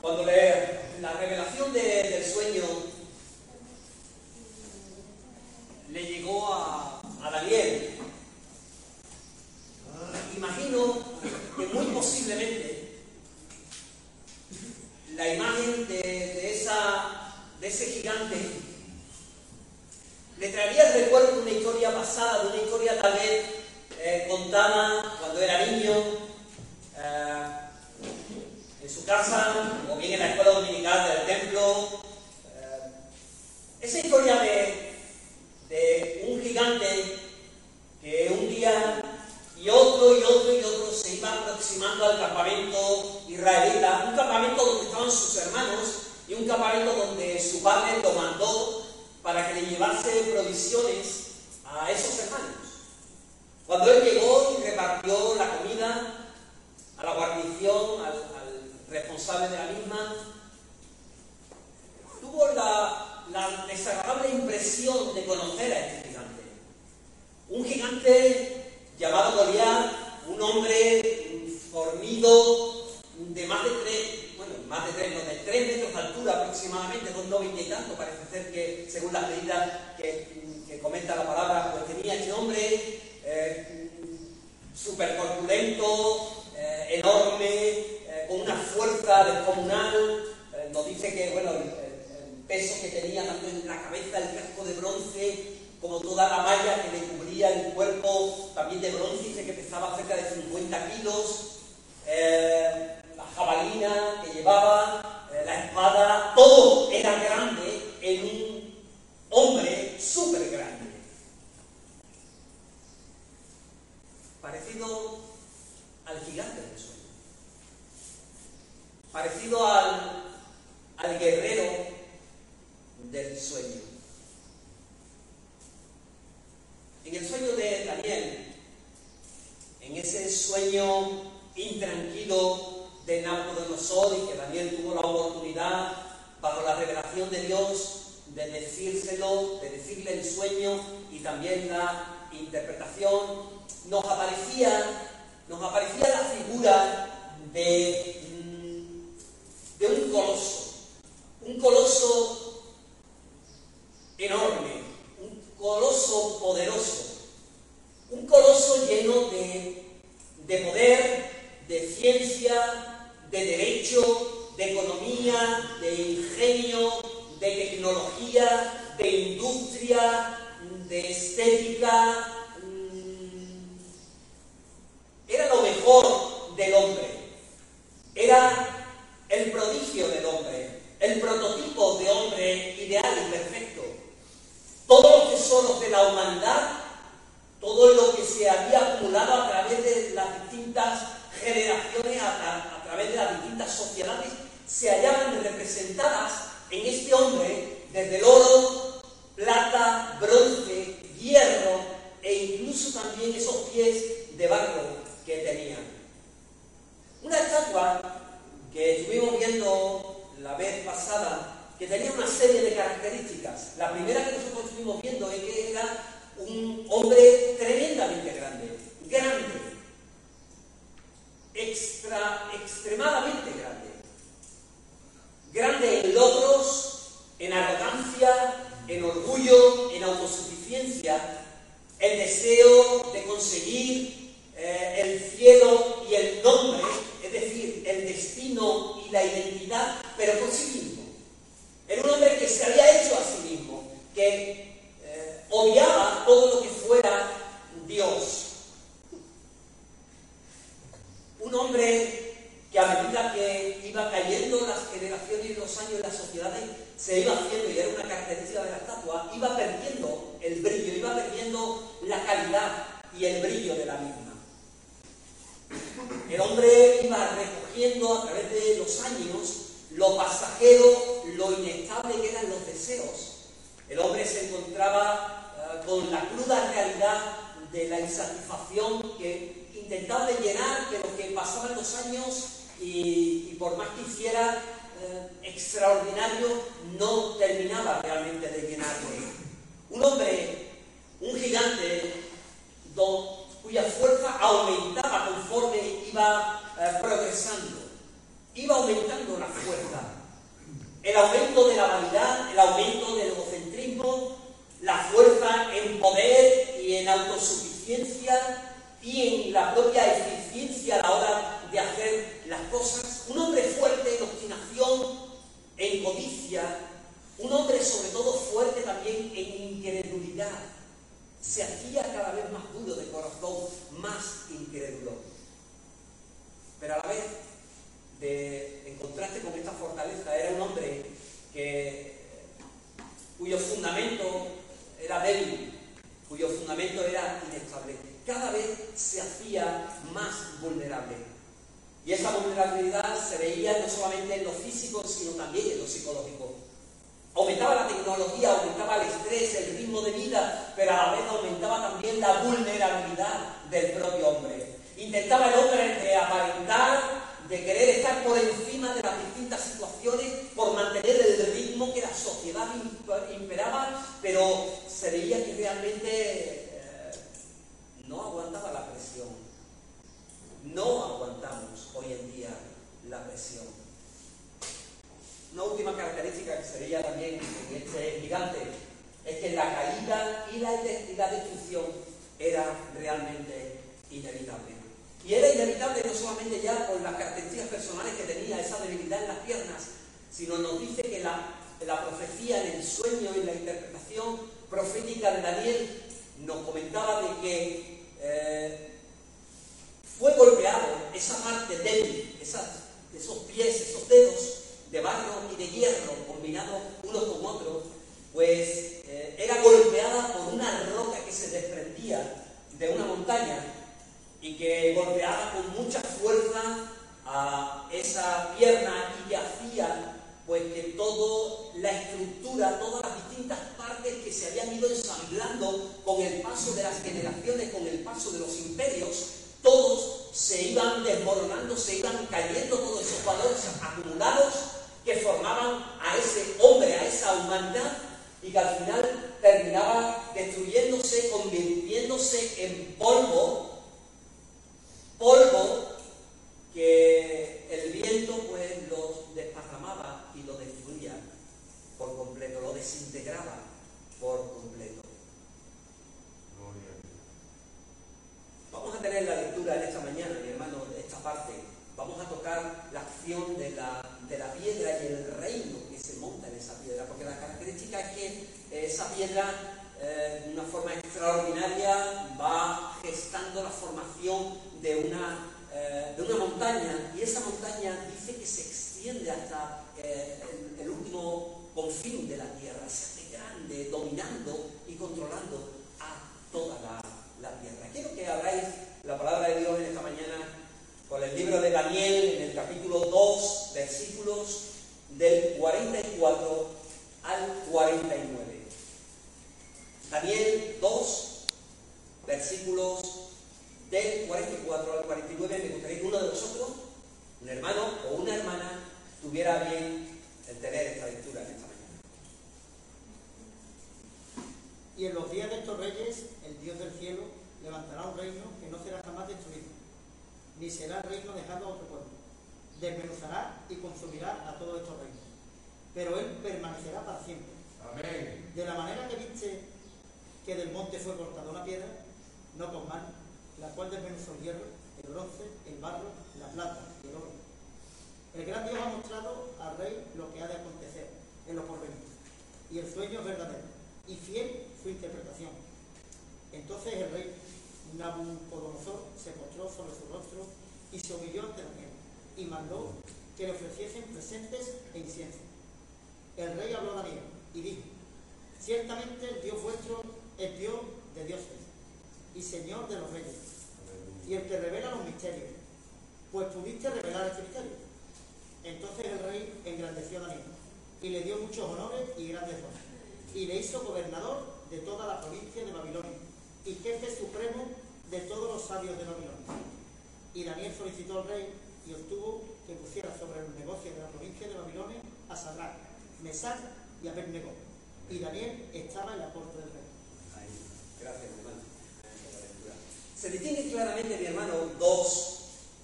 Cuando le, la revelación de- del sueño le llegó a, a Daniel, imagino que muy posiblemente la imagen de, de esa, de ese gigante le traería el recuerdo de una historia pasada, de una historia tal vez eh, contada cuando era niño, eh, en su casa, o bien en la escuela dominical del templo. eh, esa historia de, de un gigante que un día y otro y otro y otro se iba aproximando al campamento israelita, un campamento donde estaban sus hermanos y un campamento donde su padre lo mandó para que le llevase provisiones a esos hermanos. Cuando él llegó y repartió la comida a la guarnición, al, al responsable de la misma, tuvo la, la desagradable impresión de conocer a este gigante. Un gigante llamado Goliat, un hombre fornido de más de tres, bueno, más de tres, no, de tres metros de altura aproximadamente, dos noventa y tanto, parece ser que según las medidas que, que comenta la palabra, pues tenía este hombre, eh, súper corpulento, eh, enorme, eh, con una fuerza descomunal, eh, nos dice que, bueno, el, el- peso que tenía tanto en la cabeza, el casco de bronce, como toda la malla que le cubría el cuerpo, también de bronce, dice que pesaba cerca de 50 kilos, eh, la jabalina que llevaba, eh, la espada, todo era grande en un hombre súper grande. Parecido al gigante. Parecido al, al guerrero del sueño. En el sueño de Daniel, en ese sueño intranquilo de Nabucodonosor y que Daniel tuvo la oportunidad, bajo la revelación de Dios, de decírselo, de decirle el sueño y también la interpretación, nos aparecía, nos aparecía la figura de, de un coloso, un coloso enorme, un coloso poderoso, un coloso lleno de, de poder, de ciencia, de derecho, de economía, de ingenio, de tecnología, de industria, de estética. mm, Era lo mejor del hombre. Era el prodigio del hombre, el prototipo de hombre ideal y perfecto. Todos los tesoros de la humanidad, todo lo que se había acumulado a través de las distintas generaciones, a, tra- a través de las distintas sociedades, se hallaban representadas en este hombre desde el oro, plata, bronce, hierro e incluso también esos pies de barro que tenía. Una estatua que estuvimos viendo la vez pasada, que tenía una serie de características. La primera que nosotros estuvimos viendo es que era un hombre tremendamente grande, grande, extra, extremadamente grande. Grande en logros, en arrogancia, en orgullo, en autosuficiencia, el deseo de conseguir eh, el cielo y el nombre, es decir, el destino y la identidad, pero por sí mismo. Era un hombre que se había hecho a sí mismo, que eh, odiaba todo lo que fuera Dios. Un hombre que a medida que iba cayendo las generaciones y los años en las sociedades, se iba haciendo, y era una característica de la estatua, iba perdiendo el brillo, iba perdiendo la calidad y el brillo de la misma. El hombre iba recogiendo a través de los años lo pasajero, lo inestable que eran los deseos. El hombre se encontraba eh, con la cruda realidad de la insatisfacción que intentaba llenar, pero que pasaban los años y, y por más que hiciera eh, extraordinario, no terminaba realmente de llenarle. Un hombre, que la, profecía en el sueño y la interpretación profética de Daniel nos comentaba de que eh, fue golpeado esa parte débil, esos pies, esos dedos de barro y de hierro combinados unos con otros, pues eh, era golpeada por una roca que se desprendía de una montaña y que golpeaba con mucha fuerza a esa pierna y que hacía pues que toda la estructura, todas las distintas partes que se habían ido ensamblando con el paso de las generaciones, con el paso de los imperios, todos se iban desmoronando, se iban cayendo todos esos valores acumulados que formaban a ese hombre, a esa humanidad, y que al final terminaba destruyéndose, convirtiéndose en polvo polvo que el viento pues los desparramaba por completo, lo desintegraba por completo. Vamos a tener la lectura en esta mañana, mi hermano, de esta parte. Vamos a tocar la acción de la, de la piedra y el reino que se monta en esa piedra, porque la característica es que esa piedra eh, de una forma extraordinaria va gestando la formación de una, eh, de una montaña y esa montaña dice que se extiende hasta eh, el, último confín de la tierra, se hace grande, dominando y controlando a toda la, la tierra. Quiero que habláis la palabra de Dios en esta mañana con el libro de Daniel en el capítulo 2, versículos del 44 al 49. Daniel 2, versículos del 44 al 49. Me gustaría que uno de vosotros, un hermano o una hermana, tuviera bien el tener esta lectura en esta mañana. Y en los días de estos reyes, el Dios del cielo levantará un reino que no será jamás destruido, ni será el reino dejado a otro pueblo. Desmenuzará y consumirá a todos estos reinos, pero él permanecerá para siempre. Amén. De la manera que viste que del monte fue cortada una piedra, no con mano, la cual desmenuzó el hierro, el bronce, el barro, la plata y el oro. El gran Dios ha mostrado al rey lo que ha de acontecer en los porvenir, y el sueño es verdadero, y fiel su interpretación. Entonces el rey Nabucodonosor se postró sobre su rostro y se humilló ante Daniel, y mandó que le ofreciesen presentes e incienso. El rey habló a Daniel y dijo, ciertamente el Dios vuestro es Dios de dioses y Señor de los reyes, y el que revela los misterios, pues pudiste revelar este misterio. Entonces el rey engrandeció a Daniel y le dio muchos honores y grandes dones, y le hizo gobernador de toda la provincia de Babilonia y jefe supremo de todos los sabios de Babilonia. Y Daniel solicitó al rey y obtuvo que pusiera sobre los negocios de la provincia de Babilonia a Sadrach, Mesach y Abednego. Y Daniel estaba en la corte del rey. Gracias, hermano. Se distinguen claramente, mi hermano, dos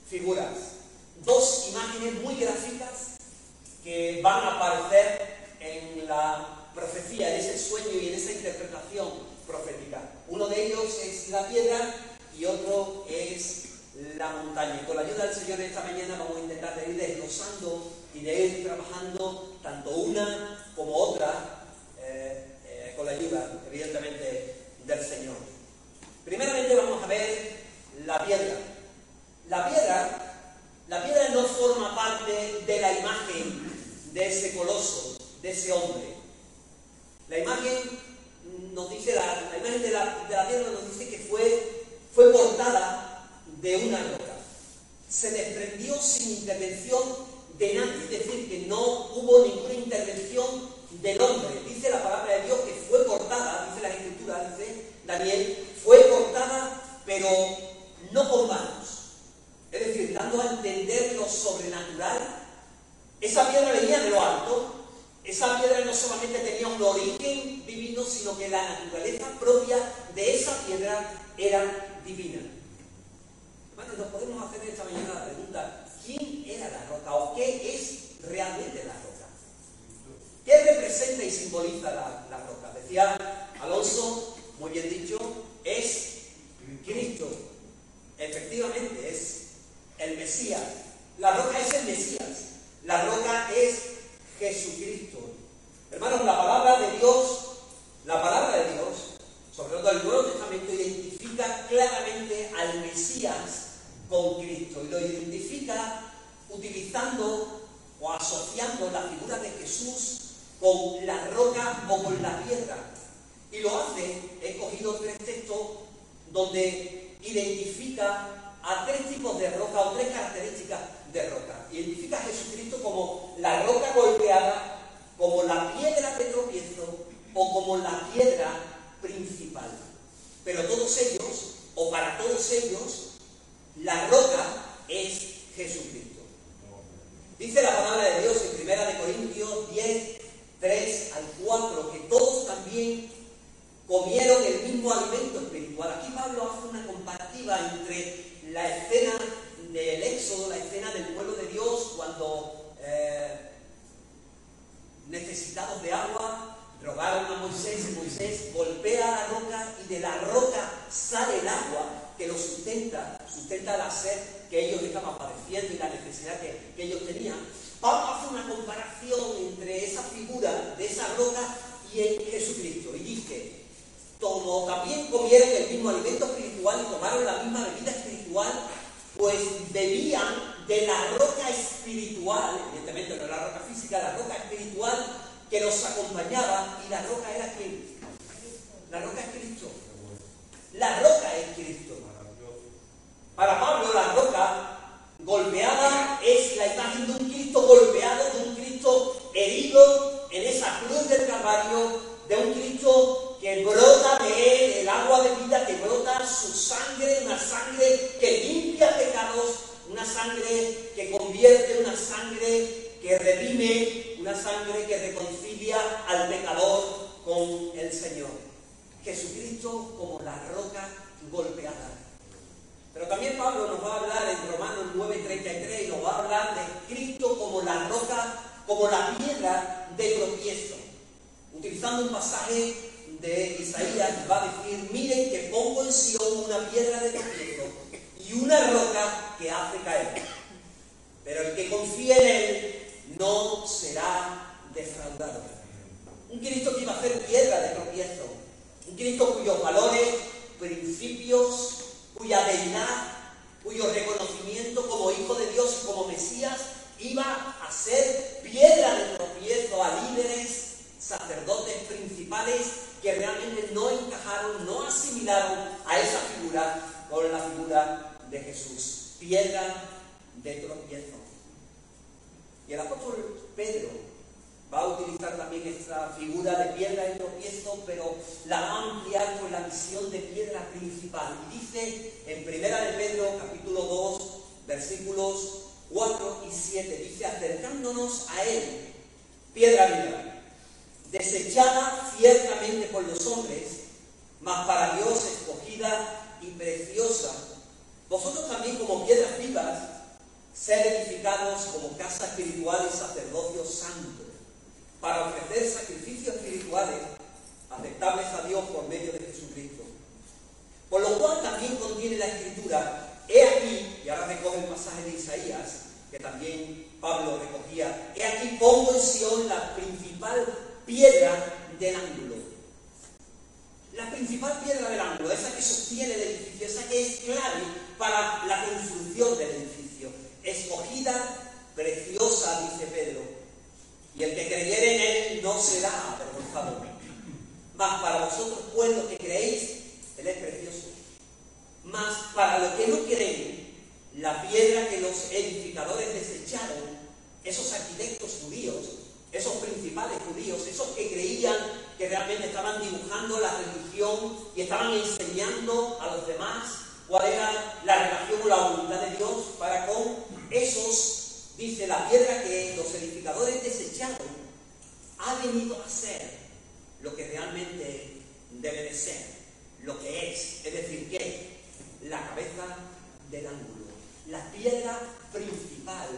figuras, dos imágenes muy gráficas que van a aparecer profecía, en ese sueño y en esa interpretación profética. Uno de ellos es la piedra y otro es la montaña. Y con la ayuda del Señor esta mañana vamos a intentar de ir desglosando y de ir trabajando tanto una como otra eh, eh, con la ayuda, evidentemente, del Señor. Primeramente vamos a ver la piedra. La piedra, la piedra no forma parte de la imagen de ese coloso, de ese hombre. La imagen nos dice, la, imagen de la, piedra nos dice que fue, fue cortada de una roca. Se desprendió sin intervención de nadie, es decir, que no hubo ninguna intervención del hombre. Dice la palabra de Dios que fue cortada, dice la escritura, dice Daniel, fue cortada, pero no con manos. Es decir, dando a entender lo sobrenatural. Esa piedra venía de lo alto. Esa piedra no solamente tenía un origen divino, sino que la naturaleza propia de esa piedra era divina. Bueno, nos podemos hacer esta mañana la pregunta, ¿quién era la roca o qué es realmente la roca? ¿Qué representa y simboliza la, la roca? Decía Alonso, muy bien dicho, es Cristo. Efectivamente, es el Mesías. La roca es el Mesías. La roca es Jesucristo. Hermanos, la palabra de Dios, la palabra de Dios, sobre todo el Nuevo Testamento, identifica claramente al Mesías con Cristo y lo identifica utilizando o asociando la figura de Jesús con la roca o con la piedra. Y lo hace, he cogido tres textos donde identifica a tres tipos de roca o tres características de roca. Identifica a Jesucristo como la roca golpeada, como la piedra de tropiezo o como la piedra principal. Pero todos ellos, o para todos ellos, la roca es Jesucristo. Dice la palabra de Dios en 1 Corintios 10, 3 al 4, que todos también comieron el mismo alimento espiritual. Aquí Pablo hace una comparativa entre la escena del éxodo, la escena del pueblo de Dios cuando eh, necesitados de agua rogaron a Moisés y Moisés golpea la roca y de la roca sale el agua que lo sustenta, sustenta la sed que ellos estaban padeciendo y la necesidad que, ellos tenían. Pablo hace una comparación entre esa figura de esa roca y en Jesucristo y dice, como también comieron el mismo alimento espiritual y tomaron la misma bebida espiritual, pues bebían de la roca espiritual, evidentemente no era la roca física, la roca espiritual que los acompañaba, y la roca era quién? La roca es Cristo. La roca es Cristo. Para Pablo, la roca golpeada es la imagen de un Cristo golpeado, de un Cristo herido en esa cruz del Calvario, edificados como casa espiritual y sacerdocio santo, para ofrecer sacrificios espirituales aceptables a Dios por medio de Jesucristo. Por lo cual también contiene la escritura, he aquí, y ahora recoge el pasaje de Isaías, que también Pablo recogía, he aquí pongo porción, la principal piedra del ángulo. La principal piedra del ángulo, esa que sostiene el edificio, esa que es clave para la construcción del edificio. Escogida, preciosa, dice Pedro. Y el que creyere en él no será avergonzado. Mas para vosotros, pues, que creéis, él es precioso. Mas para los que no creen, la piedra que los edificadores desecharon, esos arquitectos judíos, esos principales judíos, esos que creían que realmente estaban dibujando la religión y estaban enseñando a los demás cuál era la relación o la voluntad de Dios para con esos, dice la piedra que los edificadores desecharon, ha venido a ser lo que realmente debe de ser, lo que es, es decir, que la cabeza del ángulo, la piedra principal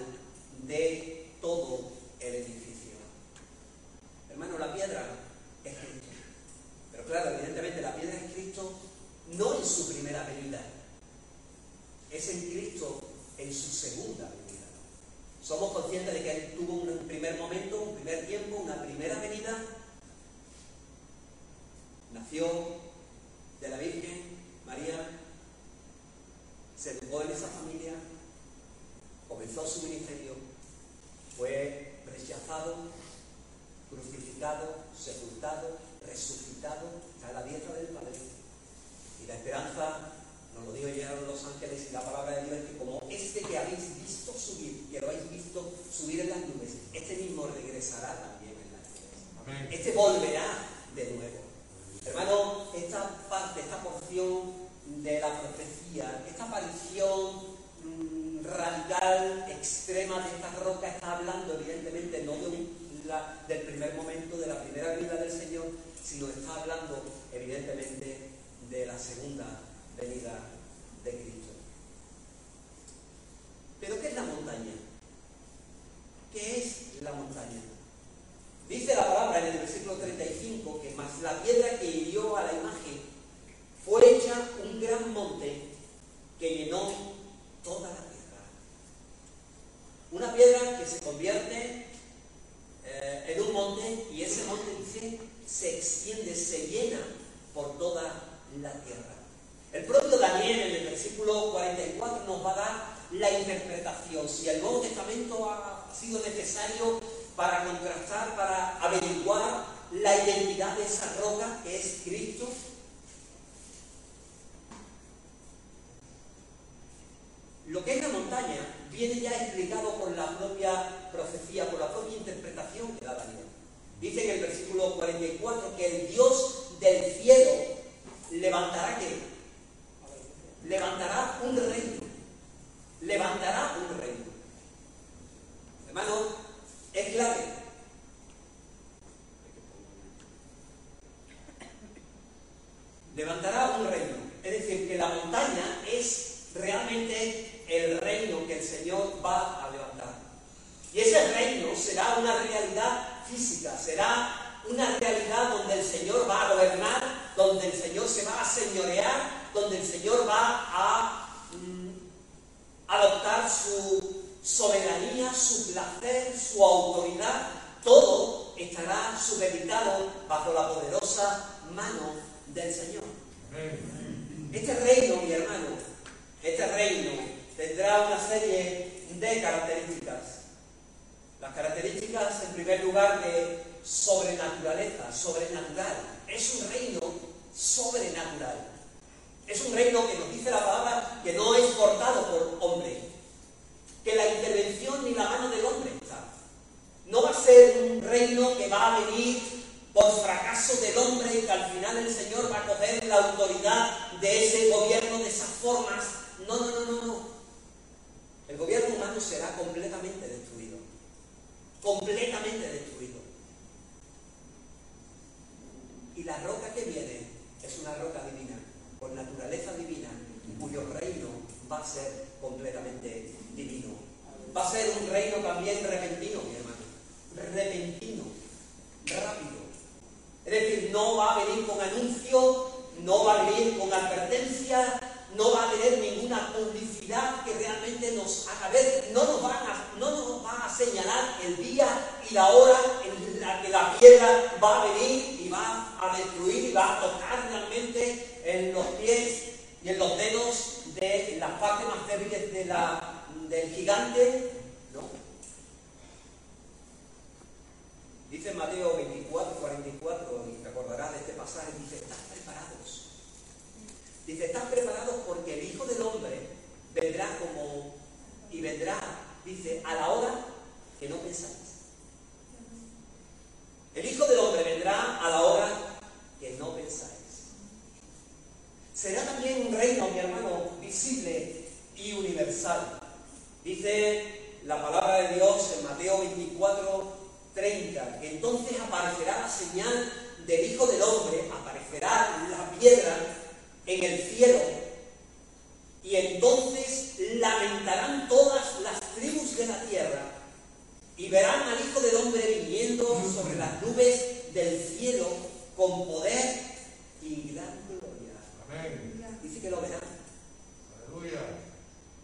de todo el edificio. Hermano, la piedra es Cristo. Pero claro, evidentemente la piedra es Cristo no en su primera venida, es en Cristo en su segunda venida. Somos conscientes de que Él tuvo un primer momento, un primer tiempo, una primera venida. Nació de la Virgen María, se educó en esa familia, comenzó su ministerio, fue rechazado, crucificado, sepultado, resucitado a la diestra del Padre. Y la esperanza, nos lo digo ya los ángeles y la palabra de Dios, es que como este que habéis visto subir, que lo habéis visto subir en las nubes, este mismo regresará también en las nubes. Este volverá de nuevo. Hermano, esta parte, esta porción de la profecía, esta aparición mm, radical, extrema de esta roca está hablando evidentemente no de del primer momento, de la primera vida del Señor, sino está hablando evidentemente de la segunda venida de Cristo. Pero ¿qué es la montaña? ¿Qué es la montaña? Dice la palabra en el versículo 35 que más la piedra que hirió a la imagen fue hecha un gran monte que llenó toda la tierra. Una piedra que se convierte eh, en un monte y ese monte dice se extiende, se llena por toda la tierra. El propio Daniel en el versículo 44 nos va a dar la interpretación. Si el Nuevo Testamento ha sido necesario para contrastar, para averiguar la identidad de esa roca que es Cristo, Lo que es la montaña viene ya explicado por la propia profecía, por la propia interpretación que da Daniel. Dice en el versículo 44 que el Dios del no va a venir con anuncio, no va a venir con advertencia, no va a tener ninguna publicidad que realmente nos haga ver, no nos, no nos va a señalar el día y la hora en la que la piedra va a venir y va a destruir y va a tocar realmente en los pies y en los dedos de las partes más débiles del gigante. Dice Mateo 24, 44, y recordarás de este pasaje, dice, estás preparados. Dice, estás preparados porque el Hijo del Hombre vendrá como, y vendrá, dice, a la hora que no pensáis. El Hijo del Hombre vendrá a la hora que no pensáis. Será también un reino, mi hermano, visible y universal. Dice la palabra de Dios en Mateo 24, 30, que entonces aparecerá la señal del Hijo del Hombre, aparecerá la piedra en el cielo, y entonces lamentarán todas las tribus de la tierra y verán al Hijo del Hombre viniendo sobre las nubes del cielo con poder y gran gloria. Dice que lo verán. Aleluya.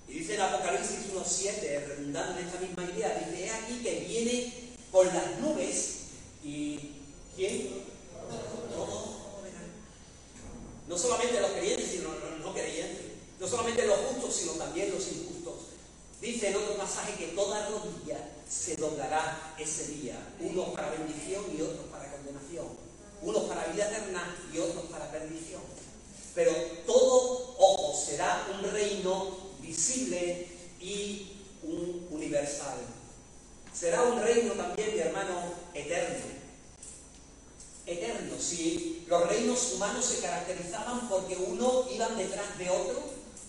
Y dice en Apocalipsis 1.7, redundando en esta misma idea, dice, aquí que viene con las nubes y ¿quién? Verán. No solamente los creyentes, sino los no creyentes. No solamente los justos, sino también los injustos. Dice en otro pasaje que toda rodilla se doblará ese día, unos para bendición y otros para condenación, unos para vida eterna y otros para perdición. Pero todo ojo será un reino visible y un universal. Será un reino también, mi hermano, eterno. Eterno. Si los reinos humanos se caracterizaban porque uno iban detrás de otro,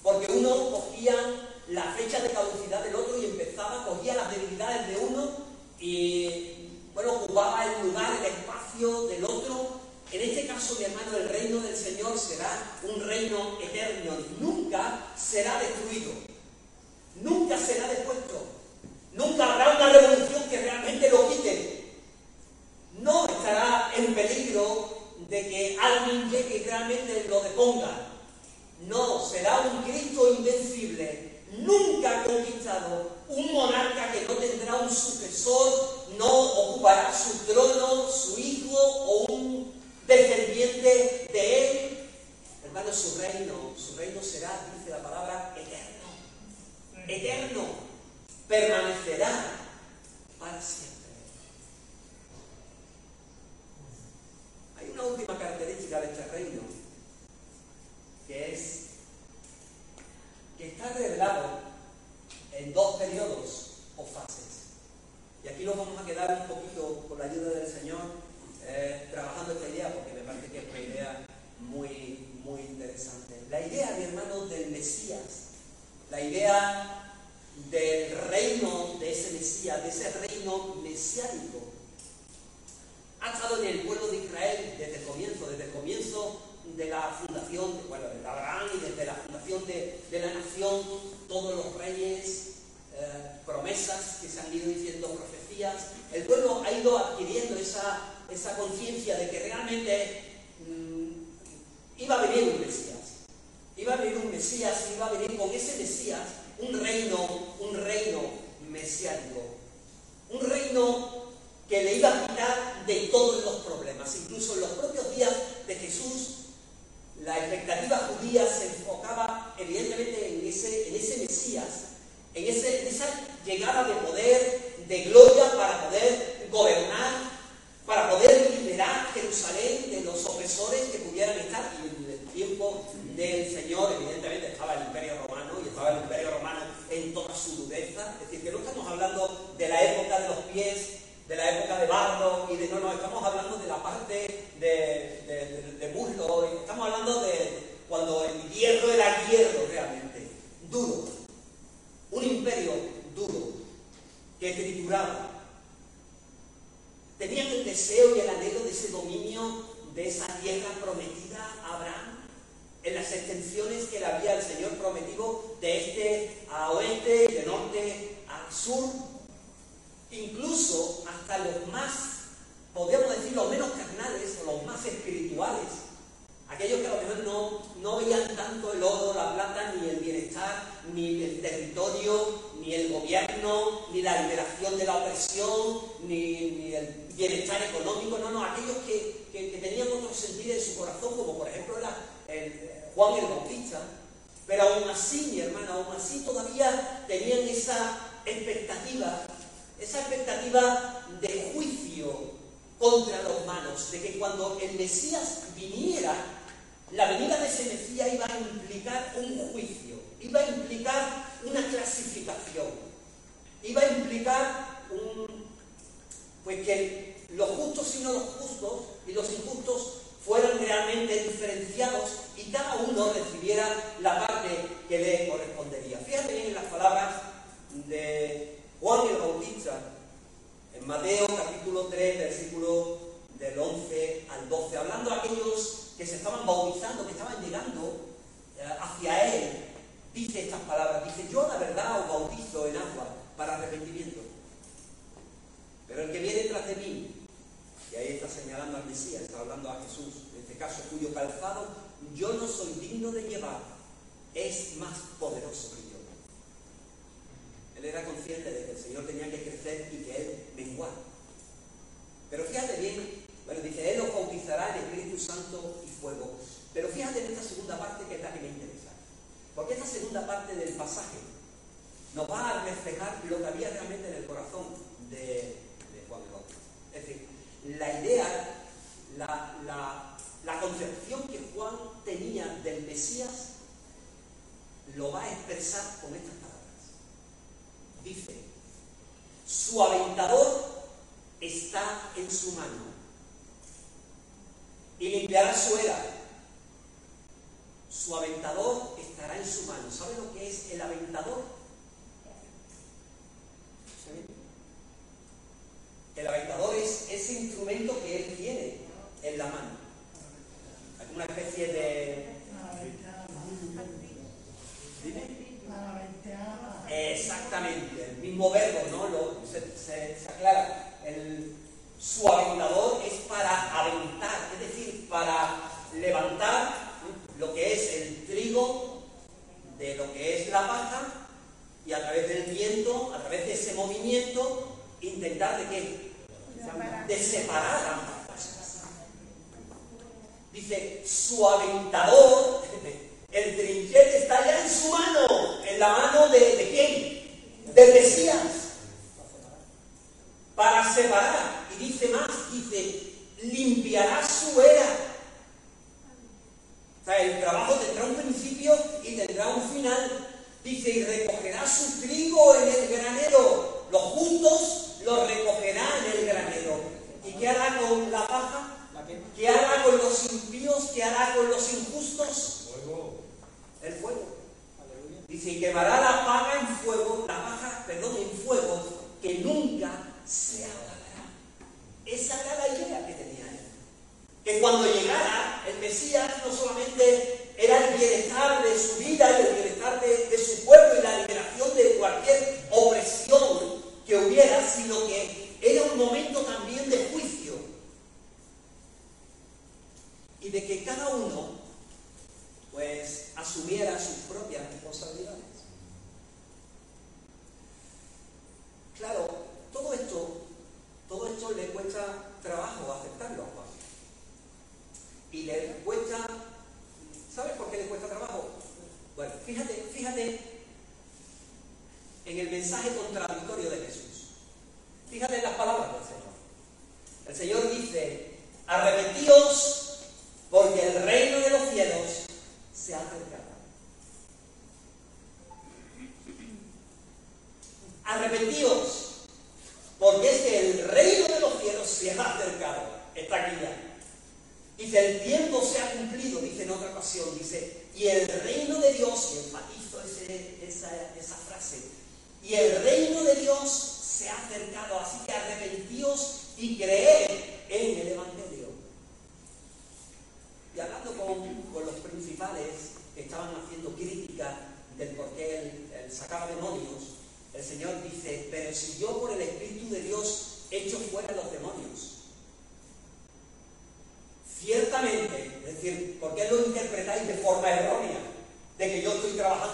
porque uno cogía la fecha de caducidad del otro y empezaba, cogía las debilidades de uno y, bueno, ocupaba el lugar, el espacio del otro. En este caso, mi hermano, el reino del Señor será un reino eterno. Nunca será destruido. Nunca será depuesto. Nunca habrá una revolución que realmente lo quite. No estará en peligro de que alguien llegue y realmente lo deponga. No, será un Cristo invencible nunca conquistado un monarca que no tendrá un sucesor, no ocupará su trono, su hijo o un descendiente de él. Hermano, su reino, su reino será, dice la palabra, eterno. Eterno. Permanecerá para siempre. Hay una última característica de este reino, que es que está revelado en dos periodos o fases. Y aquí nos vamos a quedar un poquito, con la ayuda del Señor, eh, trabajando esta idea, porque me parece que es una idea muy, muy interesante. La idea, mi hermano, del Mesías, la idea del reino de ese Mesías, de ese reino mesiánico, estado en el pueblo de Israel desde el comienzo, desde el comienzo de la fundación, bueno, de Abraham y desde la fundación de, la nación, todos los reyes, eh, promesas que se han ido diciendo, profecías, el pueblo ha ido adquiriendo esa, esa conciencia de que realmente mm, iba a venir un Mesías, iba a venir un Mesías, iba a venir con ese Mesías un reino, un reino mesiánico, un reino que le iba a quitar de todos los problemas, incluso en los propios días de Jesús la expectativa judía se enfocaba evidentemente en ese, en ese Mesías, en, ese, esa llegada de poder, de gloria para poder gobernar, para poder liberar Jerusalén de los opresores que pudieran estar. Y en el tiempo del Señor, evidentemente, estaba el Imperio Romano y estaba el Imperio Romano en toda su dureza. Es decir, que no estamos hablando de la época de los pies de la época de barro y de no, no, estamos hablando de la parte de, de, de, estamos hablando de cuando el hierro era hierro realmente, duro, un imperio duro, que trituraba. Tenían el deseo y el anhelo de ese dominio de esa tierra prometida a Abraham, en las extensiones que le había el Señor prometido de este a oeste de norte a sur, incluso hasta los más, podríamos decir, los menos carnales o los más espirituales, aquellos que a lo mejor no, no veían tanto el oro, la plata, ni el bienestar, ni el territorio, ni el gobierno, ni la liberación de la opresión, ni, el bienestar económico, no, no, aquellos que, tenían otro sentido en su corazón, como por ejemplo era Juan el Bautista, pero aún así, mi hermana, aún así todavía tenían esa expectativa, esa expectativa de juicio contra los humanos, de que cuando el Mesías viniera, la venida de ese Mesías iba a implicar un juicio, iba a implicar una clasificación, iba a implicar un, pues que los justos y no los justos y los injustos fueran realmente diferenciados y cada uno recibiera la parte que le correspondería. Fíjate bien en las palabras de Juan el Bautista en Mateo capítulo 3, versículo del 11 al 12, hablando a aquellos que se estaban bautizando, que estaban llegando eh, hacia Él, dice estas palabras, dice, yo la verdad os bautizo en agua para arrepentimiento, pero el que viene tras de mí, y ahí está señalando al Mesías, está hablando a Jesús, en este caso, cuyo calzado yo no soy digno de llevar, es más poderoso que. Era consciente de que el Señor tenía que crecer y que Él menguar. Pero fíjate bien, bueno, dice, Él os bautizará en Espíritu Santo y fuego. Pero fíjate en esta segunda parte que es la que me interesa. Porque esta segunda parte del pasaje nos va a reflejar lo que había realmente en el corazón de, Juan el Bautista. Es decir, la idea, la, la concepción que Juan tenía del Mesías lo va a expresar con estas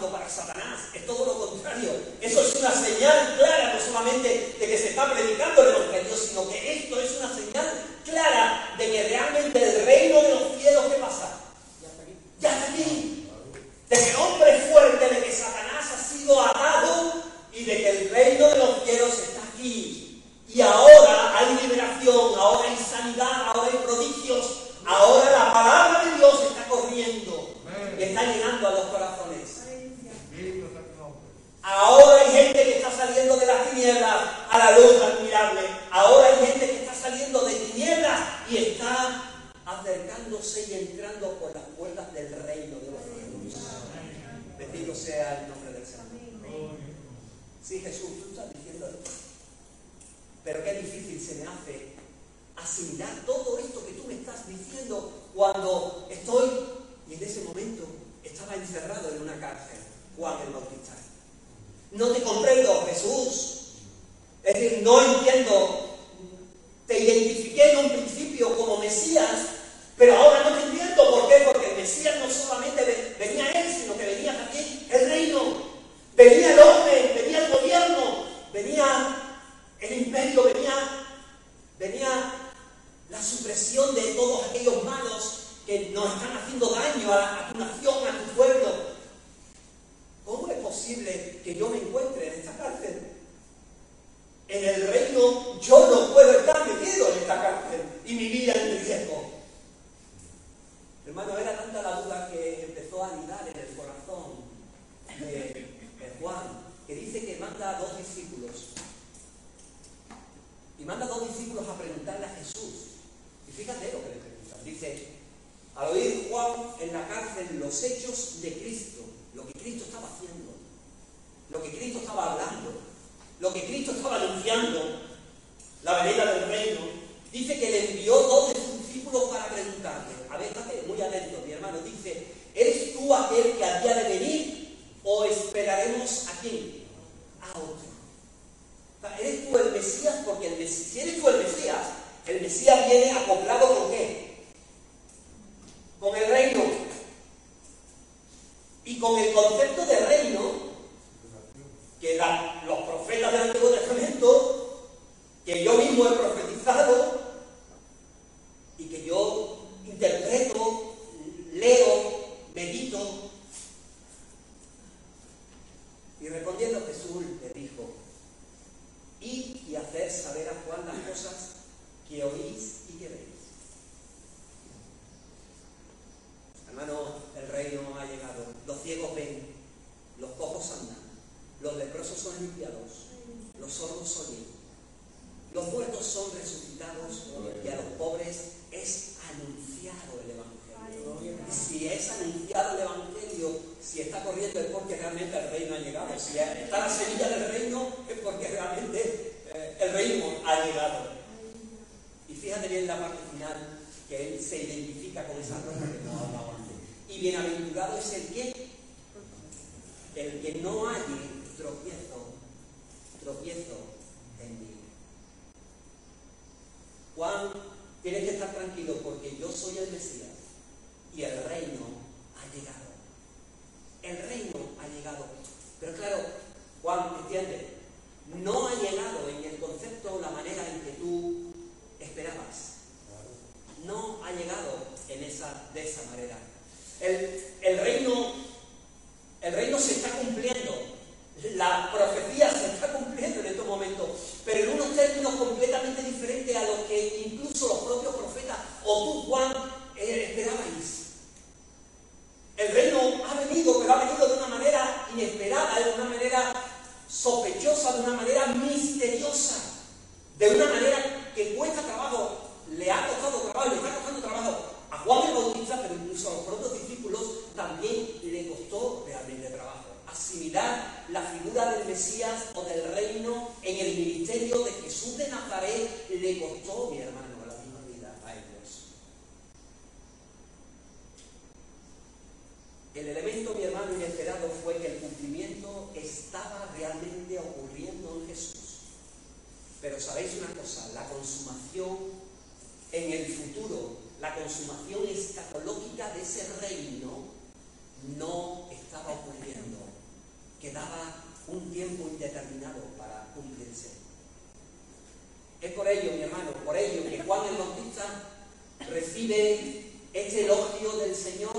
para Satanás es todo lo contrario. Eso es una señal clara, no solamente de que se está predicando el Evangelio, sino que esto es una señal clara de que realmente el reino de los cielos, ¿qué pasa? Ya está aquí. Ya está aquí. De que el hombre es fuerte, de que Satanás ha sido atado y de que el reino de los cielos está aquí. Y ahora hay liberación, ahora hay sanidad, ahora hay prodigios, ahora la palabra de Dios está corriendo y está llegando a los corazones. Ahora hay gente que está saliendo de las tinieblas a la luz admirable. Ahora hay gente que está saliendo de tinieblas y está acercándose y entrando por las puertas del reino de los cielos. Bendito sea el nombre del Señor. Sí, Jesús, tú estás diciendo esto. Pero qué difícil se me hace asimilar todo esto que tú me estás diciendo cuando estoy, y en ese momento estaba encerrado en una cárcel, Juan el Bautista. No te comprendo, Jesús. Es decir, no entiendo. Te identifiqué en un principio como Mesías, pero ahora no te entiendo. ¿Por qué? Porque el Mesías no solamente venía él, sino que venía también el reino. Venía el orden, venía el gobierno, venía el imperio, venía, venía la supresión de todos aquellos malos que nos están haciendo daño a, a tu nación, a tu pueblo. ¿Cómo es posible que yo me encuentre en esta cárcel? En el reino yo no puedo estar metido en esta cárcel y mi vida en riesgo. Hermano, era tanta la duda que empezó a anidar en el corazón de, Juan, que dice que manda a dos discípulos. Y manda a dos discípulos a preguntarle a Jesús. Y fíjate lo que le preguntan. Dice, al oír Juan en la cárcel los hechos de Cristo, lo que Cristo estaba haciendo, lo que Cristo estaba hablando, lo que Cristo estaba anunciando, la venida del reino, dice que le envió dos de sus discípulos para preguntarle, a ver, estate muy atento, mi hermano, dice, ¿eres tú aquel que había de venir o esperaremos a quién? A otro. ¿Eres tú el Mesías? Porque el Mesías, si eres tú el Mesías, el Mesías viene acoplado con qué? Con el reino y con el concepto de reino que los profetas del Antiguo Testamento, que yo mismo he profetizado y que yo interpreto, leo, medito. Y respondiendo Jesús le dijo, id y hacer saber a Juan las cosas que oís y que veis. Hermano, el reino ha llegado. Los ciegos ven, los cojos andan, los leprosos son limpiados, los sordos oyen, los muertos son resucitados y a los pobres es anunciado el Evangelio. Si es anunciado el Evangelio, si está corriendo es porque realmente el reino ha llegado. Si está la semilla del reino es porque realmente eh, el reino ha llegado. Y fíjate bien la parte final, que él se identifica con esa ropa que no hablaba y bienaventurado es el que, el que no hay tropiezo, tropiezo en mí. Juan, tienes que estar tranquilo porque yo soy el Mesías y el reino ha llegado. El reino ha llegado. Pero claro, Juan, entiende, no ha llegado en el concepto la manera en que tú esperabas. No ha llegado en esa, de esa manera. El, reino, el reino se está cumpliendo. La profecía se está cumpliendo en estos momentos, pero en unos términos completamente diferentes a los que incluso los propios profetas o tú, Juan, eh, esperabais. El reino ha venido, pero ha venido de una manera inesperada, de una manera sospechosa, de una manera misteriosa, de una manera que cuesta trabajo, le ha costado trabajo, le está costando trabajo a Juan el Bautista, pero incluso a los propios discípulos, también le costó realmente trabajo. Asimilar la figura del Mesías o del reino en el ministerio de Jesús de Nazaret le costó, mi hermano, la misma vida a ellos. El elemento, mi hermano, inesperado fue que el cumplimiento estaba realmente ocurriendo en Jesús. Pero sabéis una cosa, la consumación en el futuro la consumación escatológica de ese reino no estaba ocurriendo. quedaba un tiempo indeterminado para cumplirse. Es por ello, mi hermano, por ello que Juan el Bautista recibe este elogio del Señor,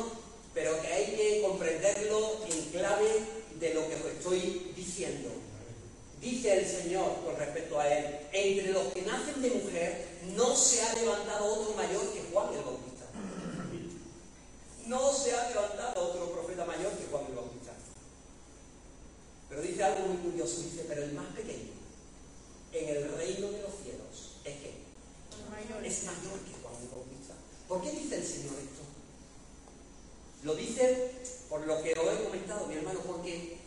pero que hay que comprenderlo en clave de lo que os estoy diciendo. Dice el Señor con respecto a él, entre los que nacen de mujer no se ha levantado otro mayor que Juan el Bautista. No se ha levantado otro profeta mayor que Juan el Bautista. Pero dice algo muy curioso, dice, pero el más pequeño en el reino de los cielos es que es mayor que Juan el Bautista. ¿Por qué dice el Señor esto? Lo dice por lo que os he comentado, mi hermano, porque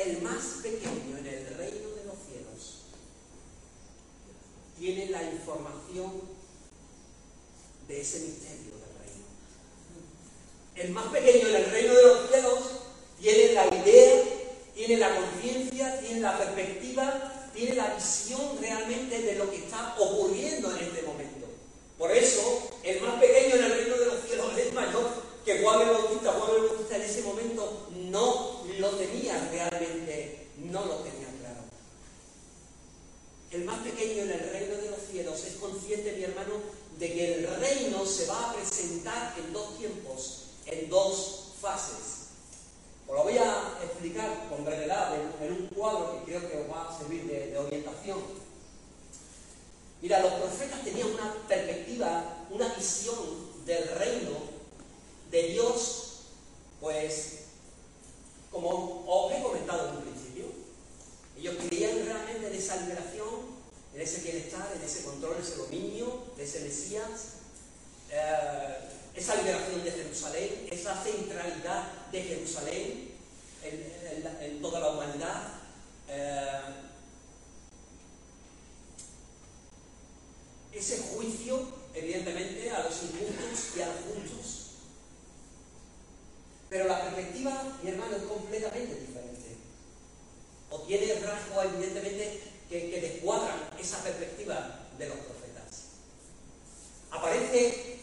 el más pequeño en el reino de los cielos tiene la información de ese misterio del reino. El más pequeño en el reino de los cielos tiene la idea, tiene la conciencia, tiene la perspectiva, tiene la visión realmente de lo que está ocurriendo en este momento. Por eso, el más pequeño en el reino de los cielos es mayor que Juan el Bautista, Juan el Bautista en ese momento no lo tenía realmente, no lo tenía claro. El más pequeño en el reino de los cielos es consciente, mi hermano, de que el reino se va a presentar en dos tiempos, en dos fases. Os lo voy a explicar con brevedad en, un cuadro que creo que os va a servir de, de orientación. Mira, los profetas tenían una perspectiva, una visión del reino de Dios, pues, como os he comentado en un principio, ellos creían realmente en esa liberación, en ese bienestar, en ese control, en ese dominio, de ese Mesías, eh, esa liberación de Jerusalén, esa centralidad de Jerusalén en, toda la humanidad. Eh, ese juicio, evidentemente, a los injustos y a los justos. Pero la perspectiva, mi hermano, es completamente diferente. O tiene rasgos, evidentemente, que, que descuadran esa perspectiva de los profetas. Aparece,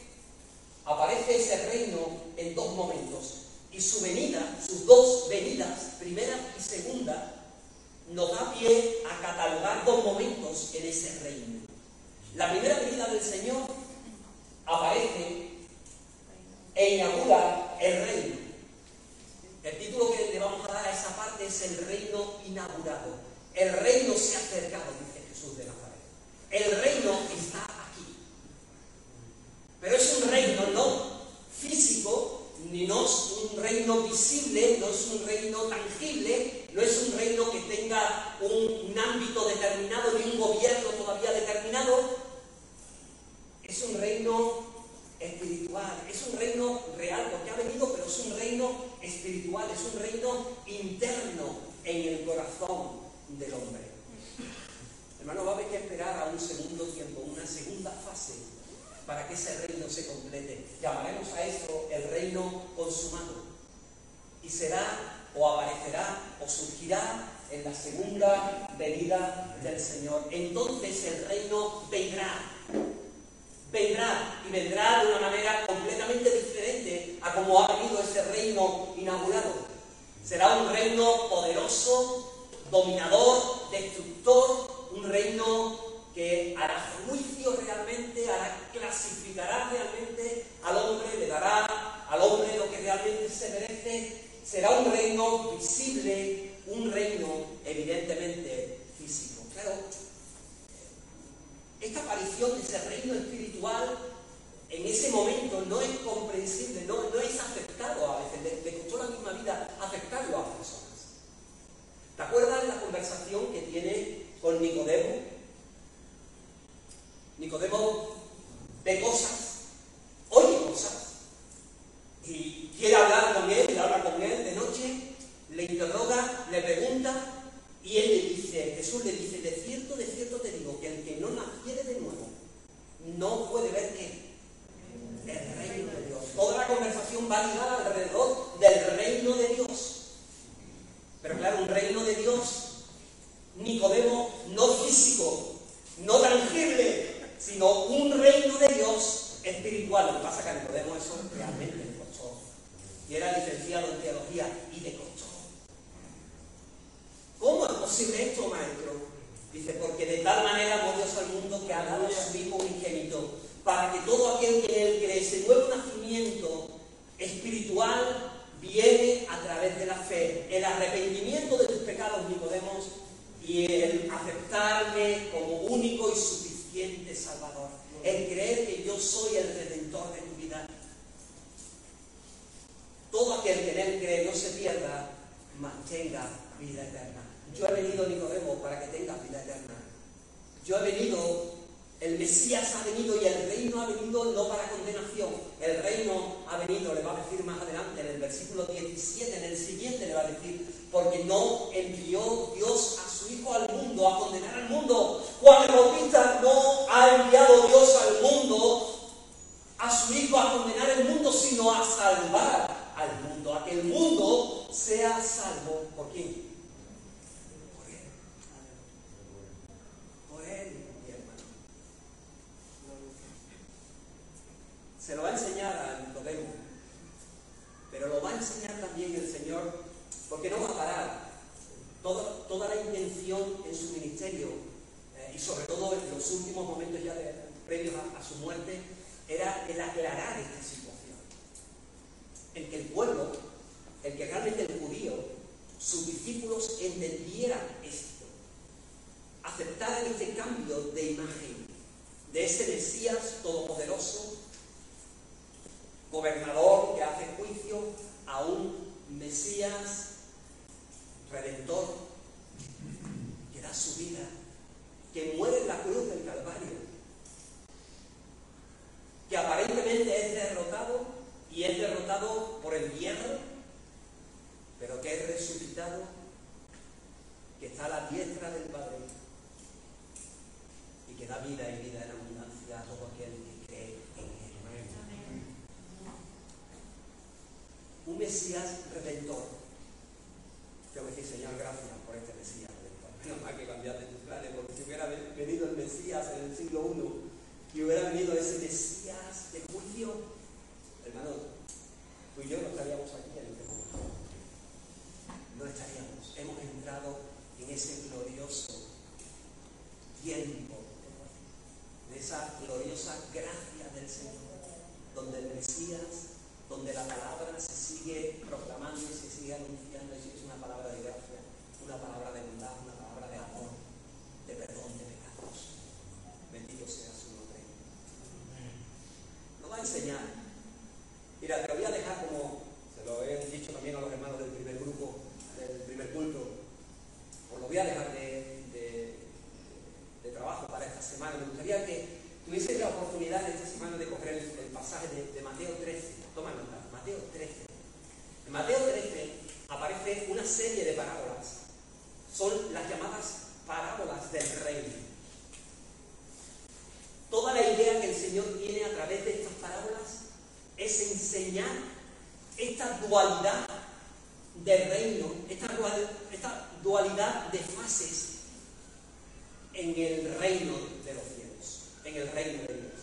aparece ese reino en dos momentos. Y su venida, sus dos venidas, primera y segunda, nos da pie a catalogar dos momentos en ese reino. La primera venida del Señor aparece e inaugura el reino. El título que le vamos a dar a esa parte es el reino inaugurado. El reino se ha acercado, dice Jesús de Nazaret. El reino está aquí. Pero es un reino no físico, ni no es un reino visible, no es un reino tangible, no es un reino que tenga un, un ámbito determinado ni un gobierno todavía determinado. Es un reino espiritual, es un reino real, porque ha venido, pero es un reino espiritual, es un reino interno en el corazón del hombre. Hermano, va a haber que esperar a un segundo tiempo, una segunda fase, para que ese reino se complete. Llamaremos a eso el reino consumado. Y será, o aparecerá, o surgirá en la segunda venida del Señor. Entonces el reino vendrá vendrá y vendrá de una manera completamente diferente a como ha venido ese reino inaugurado. Será un reino poderoso, dominador, destructor, un reino que hará juicio realmente, hará, clasificará realmente al hombre, le dará al hombre lo que realmente se merece. Será un reino visible, un reino evidentemente físico. Claro, esta aparición de ese reino espiritual en ese momento no es comprensible, no, es aceptado a veces, le, costó la misma vida aceptarlo a las personas. ¿Te acuerdas de la conversación que tiene con Nicodemo? Nicodemo ve cosas, oye cosas, y quiere hablar con él, y habla con él de noche, le interroga, le pregunta, y él le dice, Jesús le dice, de cierto, de cierto te digo, que el que no naciere de nuevo, no puede ver que el reino de Dios. Toda la conversación va ligada alrededor del reino de Dios. Pero claro, un reino de Dios, Nicodemo, no físico, no tangible, sino un reino de Dios espiritual. Lo que pasa es que a Nicodemo eso realmente le costó. Y era licenciado en teología y le costó. posible esto, maestro? Dice, porque de tal manera amó Dios al mundo que ha dado a su Hijo unigénito, para que todo aquel que él cree, ese nuevo nacimiento espiritual viene a través de la fe, el arrepentimiento de tus pecados, Nicodemos, y el aceptarme como único y suficiente Salvador, el creer que yo soy el redentor de tu vida. Todo aquel que en él cree no se pierda, mantenga vida eterna. Yo he venido, Nicodemo, para que tengas vida eterna. Yo he venido, el Mesías ha venido y el reino ha venido no para condenación. El reino ha venido, le va a decir más adelante, en el versículo 17, en el siguiente le va a decir, porque no envió Dios a su Hijo al mundo, a condenar al mundo. Juan el Bautista no ha enviado Dios al mundo, a su Hijo a condenar el mundo, sino a salvar al mundo, a que el mundo sea salvo. ¿Por quién? Por Él. Por Él, mi hermano. Se lo va a enseñar a Nicodemo, pero lo va a enseñar también el Señor, porque no va a parar. Toda, toda la intención en su ministerio, eh, y sobre todo en los últimos momentos ya previos a su muerte, era el aclarar esta situación. El que el pueblo, el que realmente el judío, sus discípulos entendieran esto, aceptaran este cambio de imagen de ese Mesías todopoderoso, gobernador que hace juicio a un Mesías redentor del reino, esta, dualidad de fases en el reino de los cielos, en el reino de Dios.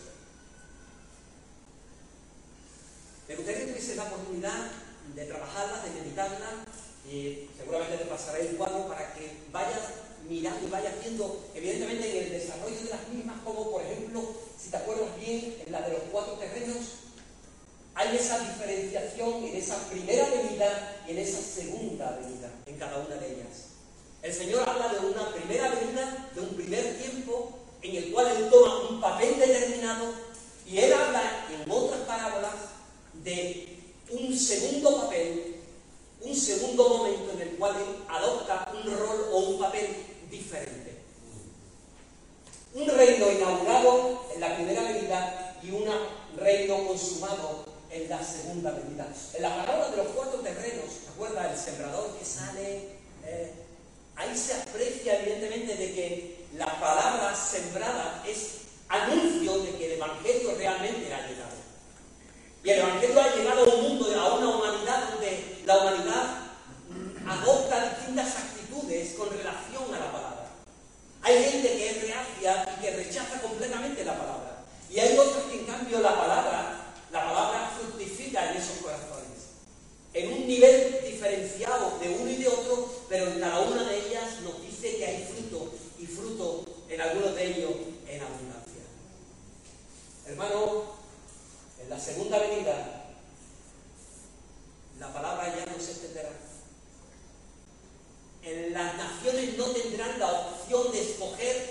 Me gustaría que tuviese la oportunidad de trabajarla, de meditarla, y seguramente te pasaré el cuadro para que vayas mirando y vayas viendo, evidentemente, en el desarrollo de las mismas, como por ejemplo, si te acuerdas bien, en la de los cuatro terrenos, hay esa diferenciación en esa primera venida y en esa segunda venida, en cada una de ellas. El Señor habla de una primera venida, de un primer tiempo, en el cual Él toma un papel determinado, y Él habla en otras parábolas de un segundo papel, un segundo momento en el cual Él adopta un rol o un papel diferente. Un reino inaugurado en la primera venida y un reino consumado en la segunda venida. En la parábola de los cuatro terrenos, ¿te acuerdas? El sembrador que sale, eh, ahí se aprecia evidentemente de que la palabra sembrada es anuncio de que el Evangelio realmente ha llegado. Y el Evangelio ha llegado a un mundo, a una humanidad donde la humanidad adopta distintas actitudes con relación a la palabra. Hay gente que es reacia y que rechaza completamente la palabra. Y hay otros que en cambio la palabra la palabra fructifica en esos corazones, en un nivel diferenciado de uno y de otro, pero en cada una de ellas nos dice que hay fruto y fruto en algunos de ellos en abundancia. Hermano, en la segunda venida la palabra ya no se extenderá. En las naciones no tendrán la opción de escoger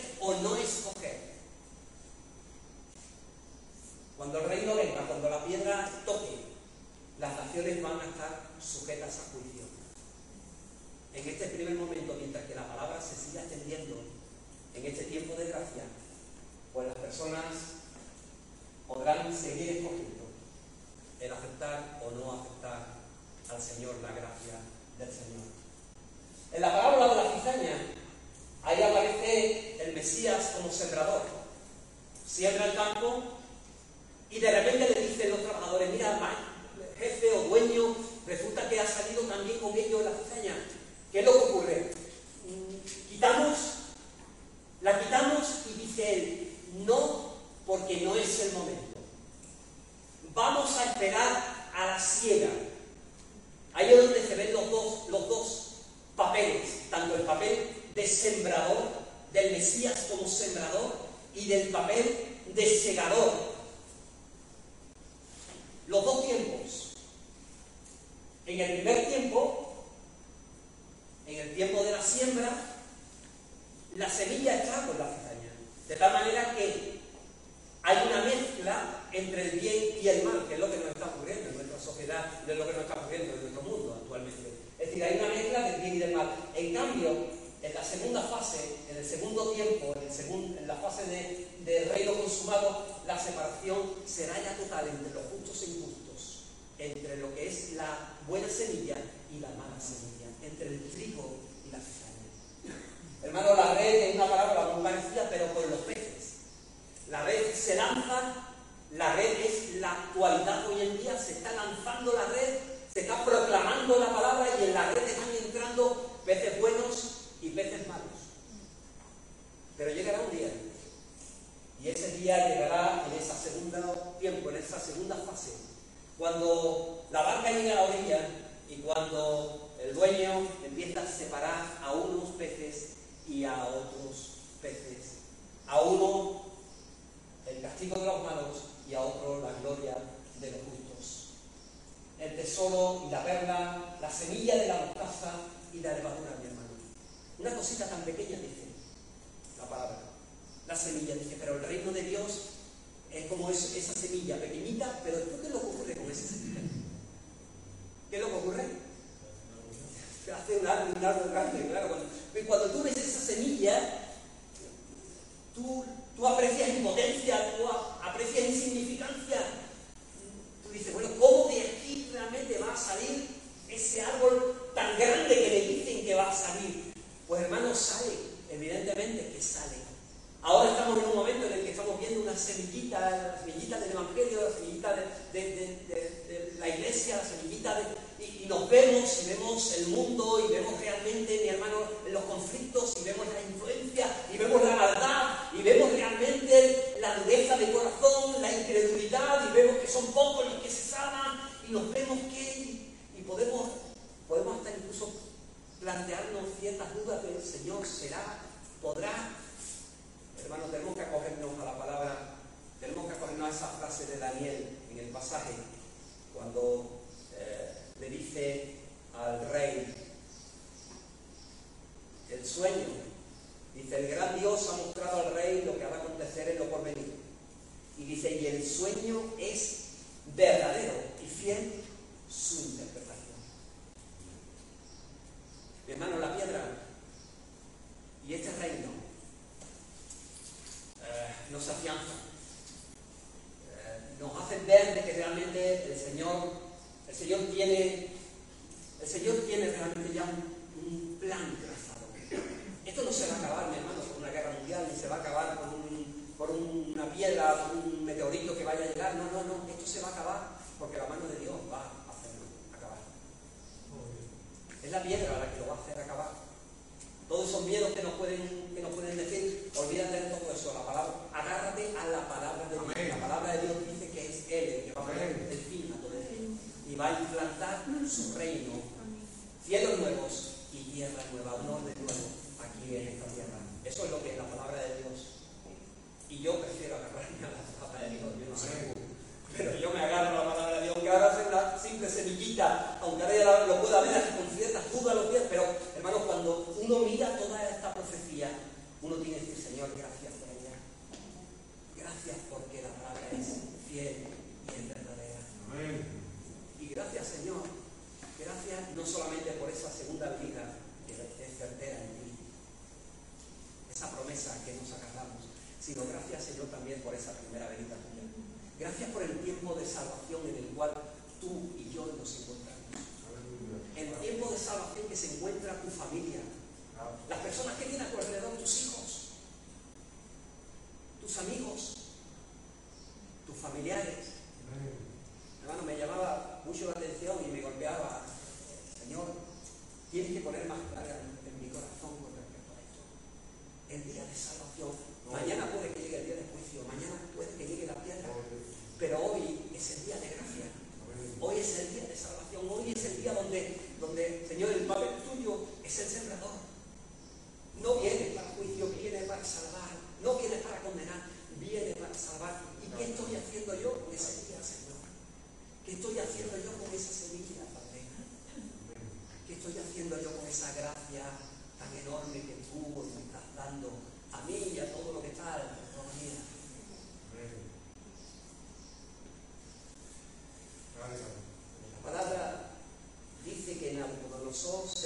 del reino consumado, la separación será ya total entre los justos e injustos, entre lo que es la buena semilla y la mala semilla, entre el trigo y la cizaña. Hermano, la red es una palabra muy parecida, pero con los peces. La red se lanza, la red es la actualidad hoy en día, se está lanzando la red, se está proclamando la palabra y en la red están entrando peces buenos y peces malos. Pero llegará un día, y ese día llegará en ese segundo tiempo, en esa segunda fase, cuando la barca llega a la orilla y cuando el dueño empieza a separar a unos peces y a otros peces. A uno el castigo de los malos y a otro la gloria de los justos. El tesoro y la perla, la semilla de la mostaza y la levadura, mi hermano. Una cosita tan pequeña dice la palabra. La semilla dice, pero el reino de Dios es como esa semilla pequeñita, pero ¿qué es lo ocurre con esa semilla? ¿Qué es lo que ocurre? Hace un árbol, un árbol grande, claro. Cuando, cuando tú ves esa semilla, tú, tú aprecias impotencia, tú aprecias insignificancia. Tú dices, bueno, ¿cómo de aquí realmente va a salir ese árbol tan grande que le dicen que va a salir? Pues hermano, sale, evidentemente que sale. Ahora estamos en un momento en el que estamos viendo una semillita, la semillita del Evangelio, la semillita de, la iglesia, la semillita de... Y, nos vemos y vemos el mundo y vemos realmente, mi hermano, los conflictos y vemos la influencia y vemos la maldad y vemos realmente la dureza de corazón, la incredulidad y vemos que son pocos los que se salvan y nos vemos que... y podemos, podemos hasta incluso plantearnos ciertas dudas del Señor será, podrá. Hermanos, tenemos que acogernos a la palabra, tenemos que acogernos a esa frase de Daniel en el pasaje, cuando eh, le dice al rey el sueño. Dice, el gran Dios ha mostrado al rey lo que va a acontecer en lo porvenir. Y dice, y el sueño es verdadero y fiel su interpretación. Hermano, la piedra y este reino eh, nos afianza, eh, nos hace ver de que realmente el Señor, el Señor tiene, el Señor tiene realmente ya un, plan trazado. Esto no se va a acabar, mi hermano, por una guerra mundial, ni se va a acabar por, una piedra, por un meteorito que vaya a llegar. No, no, no. Esto se va a acabar porque la mano de Dios va es la piedra la que lo va a hacer acabar. Todos esos miedos que nos pueden, que nos pueden decir, olvídate de todo eso, la palabra, agárrate a la palabra de Dios. La palabra de Dios dice que es Él el que va a poner el fin a todo esto. Y va a implantar su reino, cielos nuevos y tierra nueva, un orden nuevo aquí en esta tierra. Eso es lo que es la palabra de Dios. Y yo prefiero agarrarme a la palabra de Dios. Yo no sé, Pero yo me agarro a la palabra de Dios, aunque ahora sea una simple semillita, aunque ahora lo pueda ver con ciertas dudas los días, pero hermano, cuando uno mira toda esta profecía, uno tiene que decir, Señor, gracias por ella. Gracias porque la palabra es fiel y es verdadera. Y gracias, Señor. Gracias no solamente por esa segunda vida que es certera en ti, esa promesa que nos agarramos, sino gracias, Señor, también por esa primera venida tuya. Gracias por el tiempo de salvación en el cual tú y yo nos encontramos. El tiempo de salvación que se encuentra tu familia. Las personas que tienes a tu alrededor, tus hijos, tus amigos, tus familiares. Hermano, me llamaba mucho la atención y me golpeaba. Señor, tienes que poner más carga en, mi corazón con respecto a esto. El día de salvación. Mañana puede que llegue el día de juicio. Mañana puede que llegue la piedra. Pero hoy es el día de gracia. Hoy es el día de salvación. Hoy es el día donde, donde Señor, el papel tuyo es el sembrador. No viene para juicio, viene para salvar. No viene para condenar, viene para salvar. ¿Y qué estoy haciendo yo con ese día, Señor? ¿Qué estoy haciendo yo con esa semilla, Padre? ¿Qué estoy haciendo yo con esa gracia tan enorme que tú me estás dando a mí y a todo lo que está alrededor mía? La palabra dice que Nabucodonosor